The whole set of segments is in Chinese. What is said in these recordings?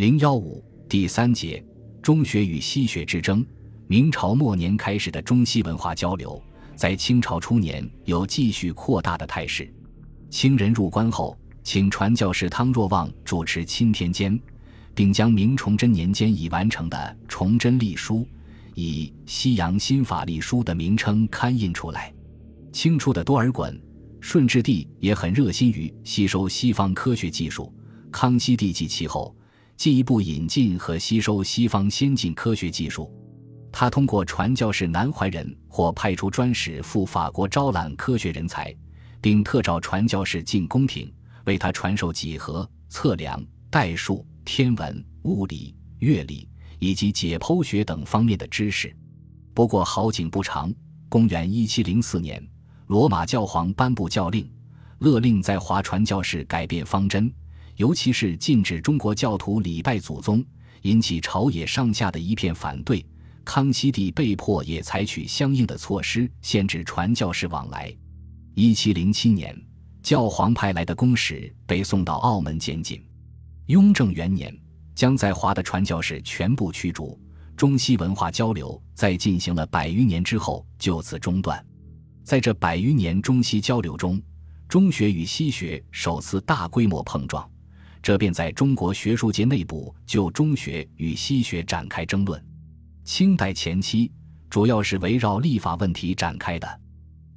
零幺五第三节中学与西学之争。明朝末年开始的中西文化交流，在清朝初年有继续扩大的态势。清人入关后，请传教士汤若望主持钦天监，并将明崇祯年间已完成的《崇祯历书》以《西洋新法历书》的名称刊印出来。清初的多尔衮、顺治帝也很热心于吸收西方科学技术，康熙帝继其后。进一步引进和吸收西方先进科学技术，他通过传教士南怀仁或派出专使赴法国招揽科学人才，并特召传教士进宫廷，为他传授几何、测量、代数、天文、物理、乐理以及解剖学等方面的知识。不过好景不长，公元一七零四年，罗马教皇颁布教令，勒令在华传教士改变方针。尤其是禁止中国教徒礼拜祖宗，引起朝野上下的一片反对。康熙帝被迫也采取相应的措施，限制传教士往来。一七零七年，教皇派来的公使被送到澳门监禁。雍正元年，将在华的传教士全部驱逐。中西文化交流在进行了百余年之后就此中断。在这百余年中西交流中，中学与西学首次大规模碰撞。这便在中国学术界内部就中学与西学展开争论。清代前期主要是围绕立法问题展开的。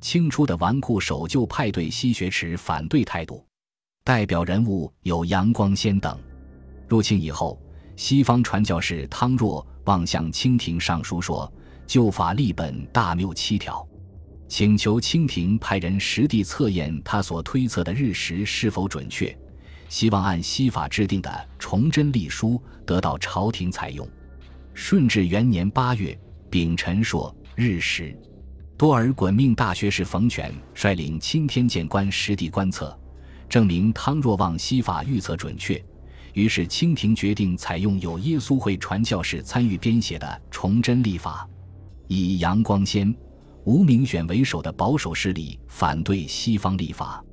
清初的纨绔守旧派对西学持反对态度，代表人物有杨光先等。入清以后，西方传教士汤若望向清廷上书说：“旧法立本大谬七条，请求清廷派人实地测验他所推测的日食是否准确。”希望按西法制定的《崇祯历书》得到朝廷采用。顺治元年八月，丙辰朔日食，多尔衮命大学士冯全率领钦天监官实地观测，证明汤若望西法预测准确。于是清廷决定采用有耶稣会传教士参与编写的《崇祯历法》，以杨光先、吴明选为首的保守势力反对西方历法。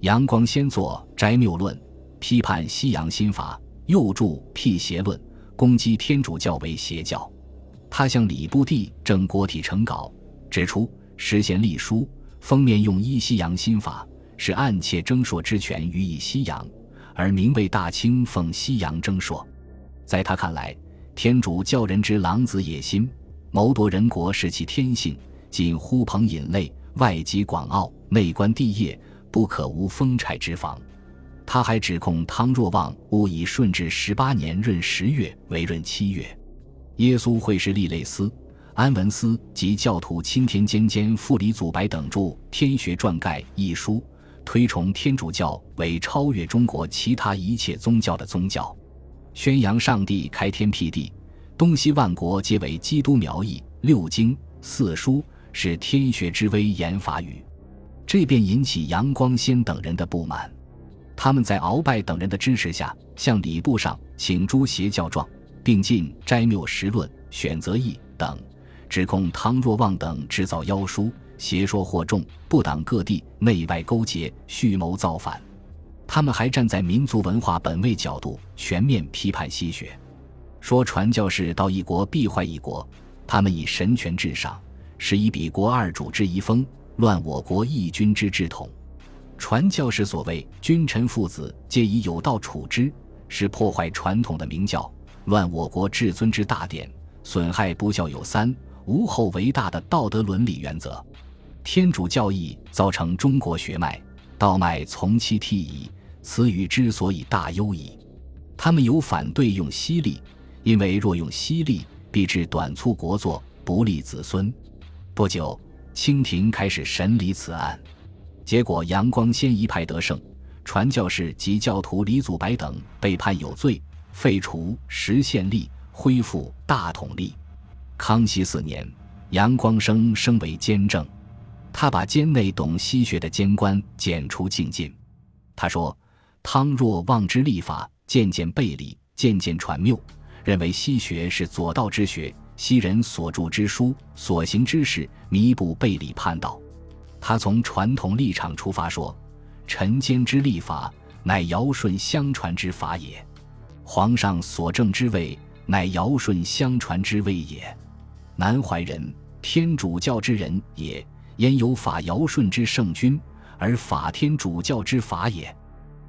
杨光先作《摘谬论》。批判西洋新法，又著《辟邪论》，攻击天主教为邪教。他向礼部地正国体呈稿，指出实现隶书封面用依西洋新法，是暗窃征硕之权予以西洋，而名为大清奉西洋征硕。在他看来，天主教人之狼子野心，谋夺人国是其天性，仅呼朋引类，外及广奥，内观帝业，不可无风采之防。他还指控汤若望误以顺治十八年闰十月为闰七月。耶稣会士利类斯、安文斯及教徒钦天监监副李祖白等著《天学传概》一书，推崇天主教为超越中国其他一切宗教的宗教，宣扬上帝开天辟地，东西万国皆为基督苗裔。六经四书是天学之威严法语，这便引起杨光先等人的不满。他们在鳌拜等人的支持下，向礼部上请诸邪教状，并进《摘谬实论》《选择议》等，指控汤若望等制造妖书，邪说惑众，不党各地，内外勾结，蓄谋造反。他们还站在民族文化本位角度，全面批判西学，说传教士到一国必坏一国，他们以神权至上，是以彼国二主之遗风，乱我国一君之志统。传教士所谓君臣父子皆以有道处之，是破坏传统的明教，乱我国至尊之大典，损害不孝有三，无后为大的道德伦理原则。天主教义造成中国血脉道脉从其替矣，此语之所以大忧矣。他们有反对用犀利，因为若用犀利，必致短促国祚，不利子孙。不久，清廷开始审理此案。结果，杨光先一派得胜，传教士及教徒李祖白等被判有罪，废除实宪历，恢复大统历。康熙四年，杨光升升为监正，他把监内懂西学的监官检除境禁。他说：“汤若望之立法，渐渐背离，渐渐传谬，认为西学是左道之学，西人所著之书、所行之事，弥补背离叛道。”他从传统立场出发说：“臣监之立法，乃尧舜相传之法也。皇上所正之位，乃尧舜相传之位也。南怀仁，天主教之人也，焉有法尧舜之圣君，而法天主教之法也？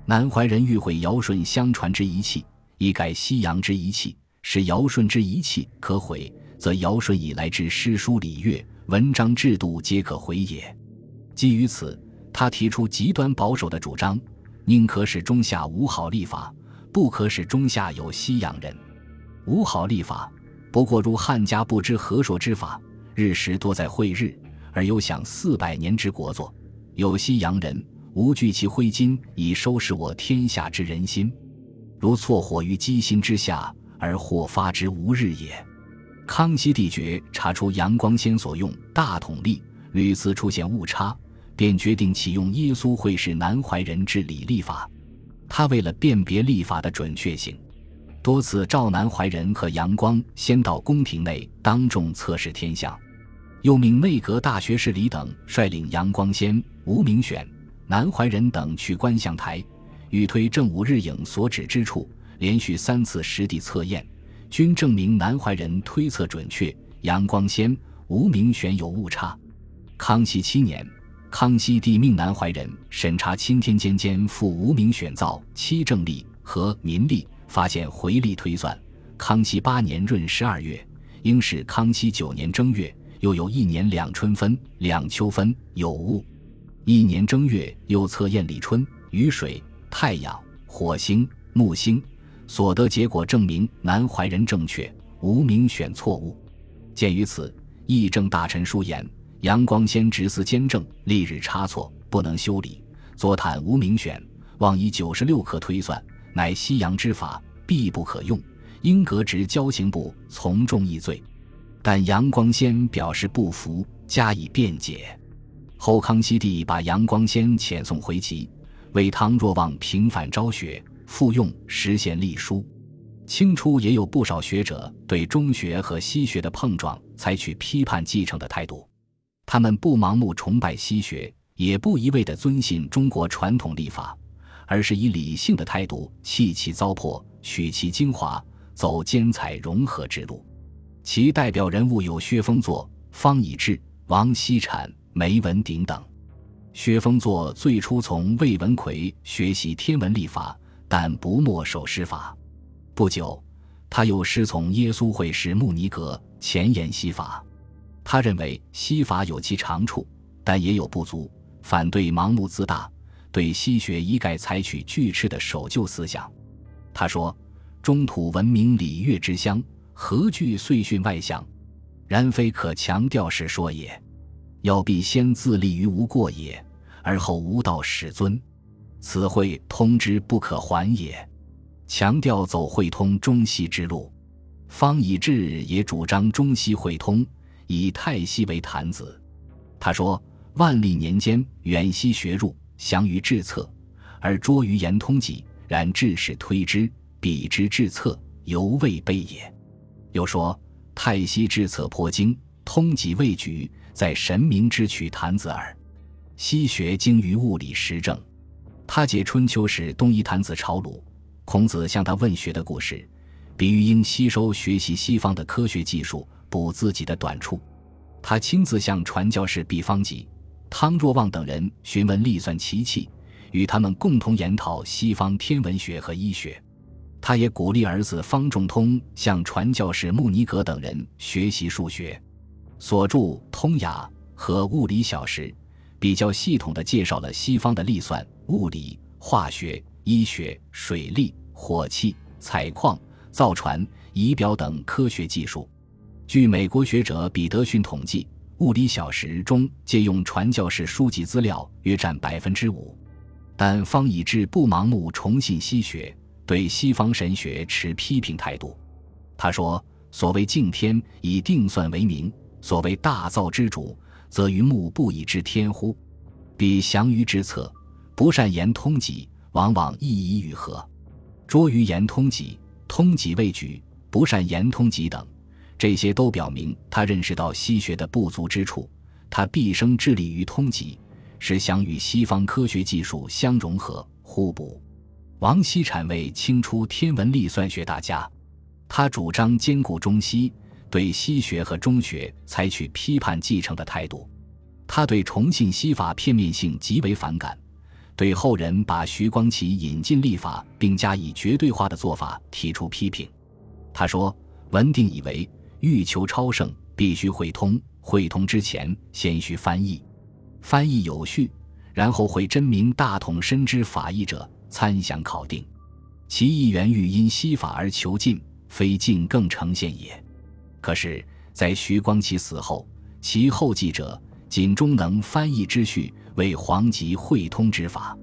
南怀仁欲毁尧舜相传之仪器，以改西洋之仪器，使尧舜之仪器可毁，则尧舜以来之诗书礼乐、文章制度皆可毁也。基于此，他提出极端保守的主张：宁可使中夏无好立法。不可使中下有西洋人，无好立法。不过如汉家不知何说之法，日时多在会日，而有享四百年之国作。有西洋人，无惧其挥金以收拾我天下之人心，如错火于机心之下，而或发之无日也。康熙帝觉查出杨光先所用大统历屡次出现误差，便决定启用耶稣会士南怀仁治理历法。他为了辨别历法的准确性，多次召南怀仁和杨光先到宫廷内当众测试天象，又命内阁大学士李等率领杨光先、吴明选、南怀仁等去观象台，欲推正午日影所指之处，连续三次实地测验，均证明南怀仁推测准确，杨光先、吴明选有误差。康熙七年。康熙帝命南怀仁审查钦天监监副无名选造七正历和民历，发现回历推算。康熙八年闰十二月，应是康熙九年正月，又有一年两春分、两秋分有误。一年正月又测验立春、雨水、太阳、火星、木星，所得结果证明南怀仁正确，无名选错误。鉴于此，议政大臣舒言。杨光先执司监政，历日差错，不能修理。左袒无名选，妄以九十六克推算，乃西洋之法，必不可用。应革职交刑部从重议罪。但杨光先表示不服，加以辩解。后康熙帝把杨光先遣送回籍，为汤若望平反昭雪，复用实现隶书。清初也有不少学者对中学和西学的碰撞，采取批判继承的态度。他们不盲目崇拜西学，也不一味地遵信中国传统历法，而是以理性的态度弃其糟粕，取其精华，走兼采融合之路。其代表人物有薛峰作、方以智、王锡产、梅文鼎等。薛峰作最初从魏文魁学习天文历法，但不墨守诗法。不久，他又师从耶稣会士穆尼格，前沿西法。他认为西法有其长处，但也有不足，反对盲目自大，对西学一概采取拒斥的守旧思想。他说：“中土文明礼乐之乡，何惧岁训外向？然非可强调时说也。要必先自立于无过也，而后无道始尊。此会通之不可还也。强调走会通中西之路，方以智也主张中西会通。”以太息为坛子，他说：“万历年间，远西学入，详于治策，而拙于言通己。然治士推之，比之治策，犹未备也。”又说：“太息治策颇精，通己未举，在神明之取坛子耳。西学精于物理实证。”他解春秋时东夷坛子朝鲁，孔子向他问学的故事，比喻应吸收学习西方的科学技术。补自己的短处，他亲自向传教士毕方吉、汤若望等人询问历算奇器，与他们共同研讨西方天文学和医学。他也鼓励儿子方仲通向传教士穆尼格等人学习数学。所著《通雅》和《物理小时》比较系统地介绍了西方的历算、物理、化学、医学、水利、火器、采矿、造船、仪表等科学技术。据美国学者彼得逊统计，《物理小时》中借用传教士书籍资料约占百分之五，但方以智不盲目崇信西学，对西方神学持批评态度。他说：“所谓敬天，以定算为名；所谓大造之主，则于目不以知天乎？彼详于之策，不善言通己，往往意以与合；拙于言通己，通己未举，不善言通己等。”这些都表明他认识到西学的不足之处，他毕生致力于通己，是想与西方科学技术相融合互补。王锡产为清初天文历算学大家，他主张兼顾中西，对西学和中学采取批判继承的态度。他对重信西法片面性极为反感，对后人把徐光启引进历法并加以绝对化的做法提出批评。他说：“文定以为，欲求超胜，必须会通。会通之前，先须翻译。翻译有序，然后会真明大统深知法义者。”参详考定，其意源欲因西法而求进，非进更呈现也。可是，在徐光启死后，其后继者仅终能翻译之序为黄极会通之法。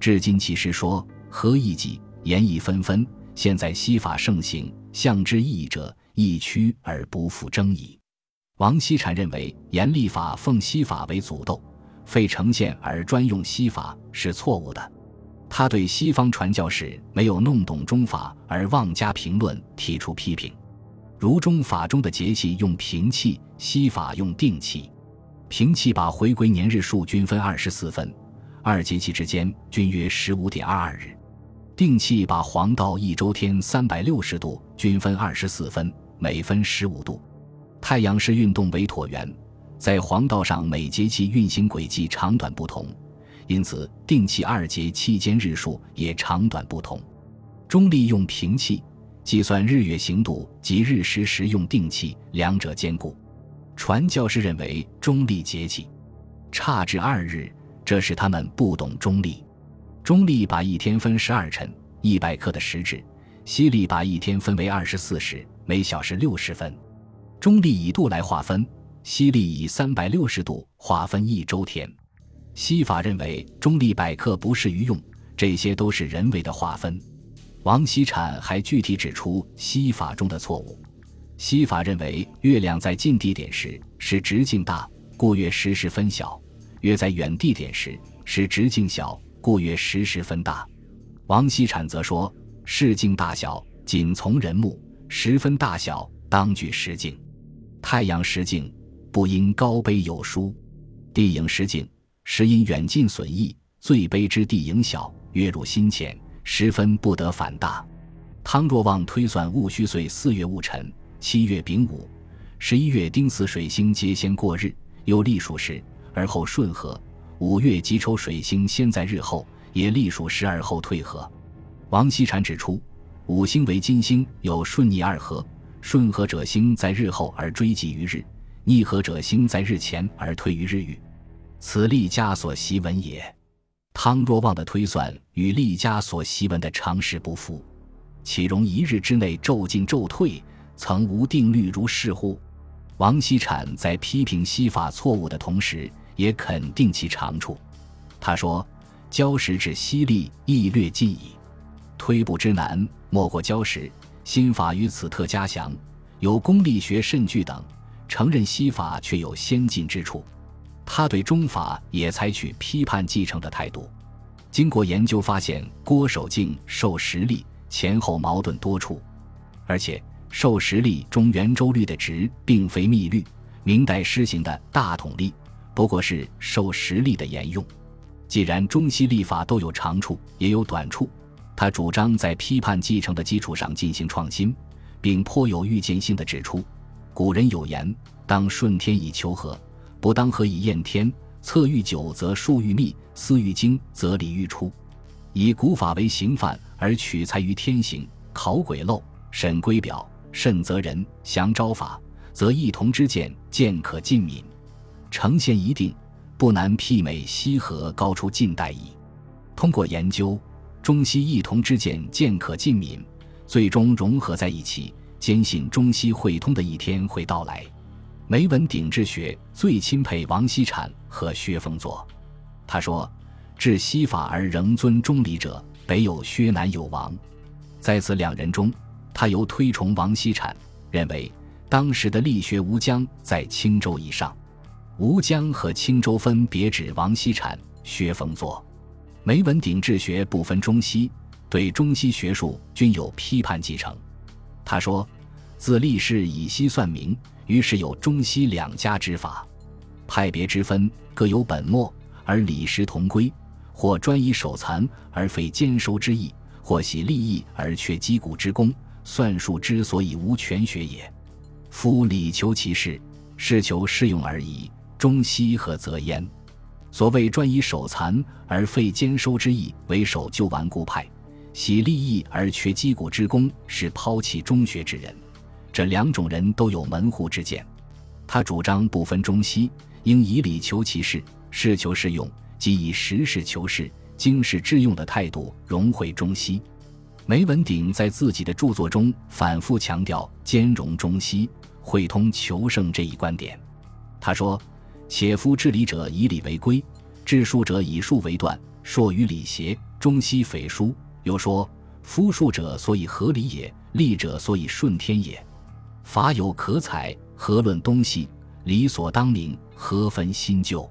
至今其实说何意己，言意纷纷。现在西法盛行，向之异者，亦屈而不复争矣。王锡产认为，严立法奉西法为祖斗，废呈现而专用西法是错误的。他对西方传教士没有弄懂中法而妄加评论提出批评，如中法中的节气用平气，西法用定气。平气把回归年日数均分二十四分，二节气之间均约十五点二二日；定气把黄道一周天三百六十度均分二十四分，每分十五度。太阳是运动为椭圆，在黄道上每节气运行轨迹长短不同。因此，定气二节气间日数也长短不同。中历用平气计算日月行度及日食时用定气，两者兼顾。传教士认为中历节气差至二日，这是他们不懂中历。中历把一天分十二辰，一百克的时制；西历把一天分为二十四时，每小时六十分。中历以度来划分，西历以三百六十度划分一周天。西法认为中立百克不适于用，这些都是人为的划分。王锡产还具体指出西法中的错误。西法认为月亮在近地点时是直径大，故月时时分小；月在远地点时是直径小，故月时时分大。王锡产则说：视镜大小仅从人目，十分大小当据实境。太阳实境不因高卑有殊，地影实境。时因远近损益，最卑之地影小，月入心浅，十分不得反大。汤若望推算戊戌岁四月戊辰、七月丙午、十一月丁巳水星皆先过日，又历数时而后顺合；五月己丑水星先在日后，也历数时而后退合。王锡禅指出，五星为金星，有顺逆二合，顺合者星在日后而追及于日，逆合者星在日前而退于日域。此历家所习文也。汤若望的推算与历家所习文的常识不符，岂容一日之内骤进骤退？曾无定律如是乎？王锡产在批评西法错误的同时，也肯定其长处。他说：“交时至西历亦略近矣，推步之难，莫过交时。新法于此特加详，有功力学甚具等，承认西法却有先进之处。”他对中法也采取批判继承的态度。经过研究发现，郭守敬受实力前后矛盾多处，而且受实力中圆周率的值并非密律。明代施行的大统历不过是受实力的沿用。既然中西历法都有长处也有短处，他主张在批判继承的基础上进行创新，并颇有预见性的指出：古人有言，当顺天以求和。不当和以厌天？策欲久则数欲密，思欲精则理欲出。以古法为刑犯而取材于天行，考鬼漏，审规表，慎择人，详招法，则异同之见，见可尽敏。呈现一定，不难媲美西河高出近代矣。通过研究，中西异同之见，见可尽敏，最终融合在一起，坚信中西汇通的一天会到来。梅文鼎治学最钦佩王锡产和薛峰作。他说：“治西法而仍尊中理者，北有薛南有王。在此两人中，他尤推崇王锡产，认为当时的力学吴江在青州以上。吴江和青州分别指王锡产、薛峰作。梅文鼎治学不分中西，对中西学术均有批判继承。他说：自立世以西算明。”于是有中西两家之法，派别之分各有本末，而理实同归；或专以手残而非兼收之意；或喜利益而却击鼓之功，算术之所以无全学也。夫理求其事，事求适用而已。中西合则焉。所谓专以守残而废兼收之意，为守旧顽固派；喜利益而缺击鼓之功，是抛弃中学之人。这两种人都有门户之见。他主张不分中西，应以理求其事，事求适用，即以实事求是。经世致用的态度融汇中西，梅文鼎在自己的著作中反复强调兼容中西、汇通求胜这一观点。他说：“且夫治理者以理为规，治术者以术为断，说与礼邪，中西匪殊。”又说：“夫术者所以合理也，利者所以顺天也。法有可采，何论东西？理所当明，何分新旧？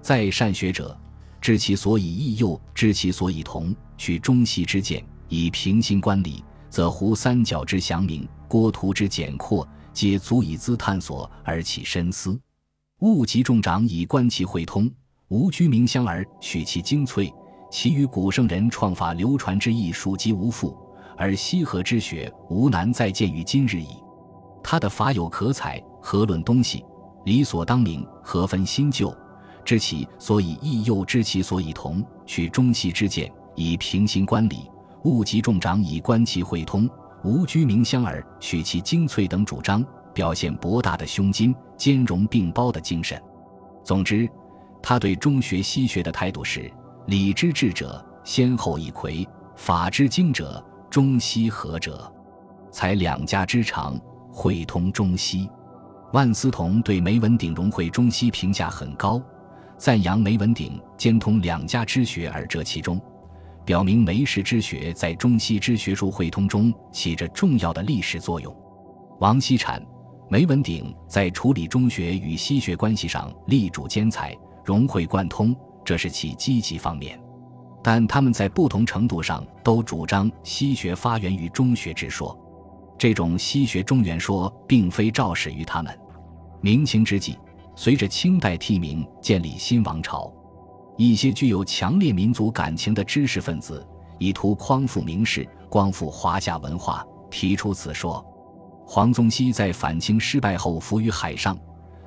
在善学者。”知其所以异诱，知其所以同，取中西之见，以平心观理，则胡三角之详明，郭图之简括，皆足以资探索而起深思。物极众长以观其会通，无居名相而取其精粹。其余古圣人创法流传之意，属极无复，而西河之学，无难再见于今日矣。他的法有可采，何论东西？理所当明，何分新旧？知其所以异，又知其所以同，取中西之见，以平心观理；物极众长以观其会通，无居名相而取其精粹等主张，表现博大的胸襟、兼容并包的精神。总之，他对中学西学的态度是：理之治者，先后一魁；法之精者，中西合者，才两家之长，会通中西。万思同对梅文鼎融会中西评价很高。赞扬梅文鼎兼通两家之学而折其中，表明梅氏之学在中西之学术汇通中起着重要的历史作用。王锡禅、梅文鼎在处理中学与西学关系上力主兼采、融会贯通，这是其积极方面。但他们在不同程度上都主张西学发源于中学之说，这种西学中原说并非肇始于他们。明清之际。随着清代替明建立新王朝，一些具有强烈民族感情的知识分子以图匡复明士、光复华夏文化，提出此说。黄宗羲在反清失败后浮于海上，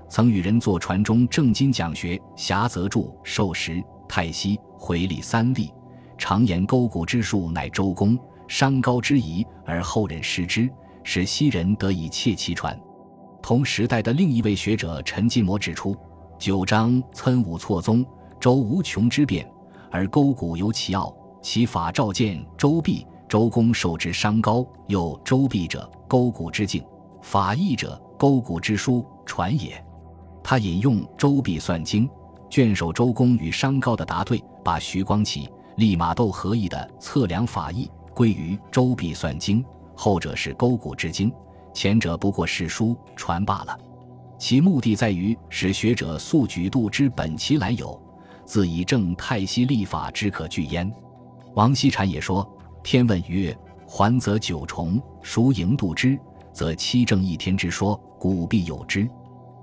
曾与人坐船中正经讲学，侠则著《授时太息回礼三例，常言勾股之术乃周公商高之仪，而后人失之，使西人得以窃其传。同时代的另一位学者陈继模指出：“九章参武错综，周无穷之变，而勾股有其奥，其法照见周必。周公受之商高，又周必者，勾股之境；法义者，勾股之书传也。”他引用周必算经卷首周公与商高的答对，把徐光启、利玛窦合议的测量法义归于周必算经，后者是勾股之经。前者不过是书传罢了，其目的在于使学者速举度之本其来有，自以正太息立法之可据焉。王锡禅也说：“天问曰：‘还则九重，孰盈度之？’则七正一天之说，古必有之。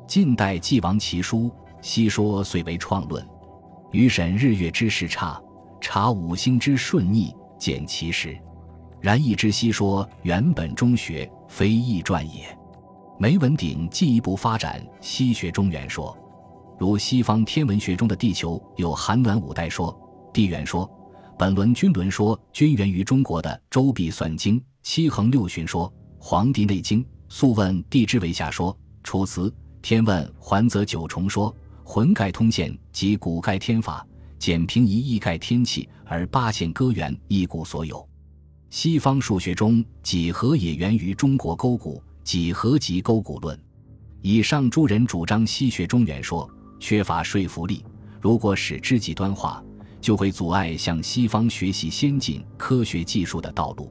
近代既亡其书，西说遂为创论。余审日月之时差，察五星之顺逆，见其实。然亦知西说原本中学。”非易传也。梅文鼎进一步发展西学中原说，如西方天文学中的地球有寒暖五代说、地缘说、本轮均轮说，均源于中国的《周必算经》七横六旬说、《黄帝内经》素问地之为下说、《楚辞天问环则九重说》浑盖通鉴及古盖天法，简平一义盖天气，而八线歌源一古所有。西方数学中，几何也源于中国勾股，几何及勾股论。以上诸人主张西学中原说，缺乏说服力。如果使之极端化，就会阻碍向西方学习先进科学技术的道路。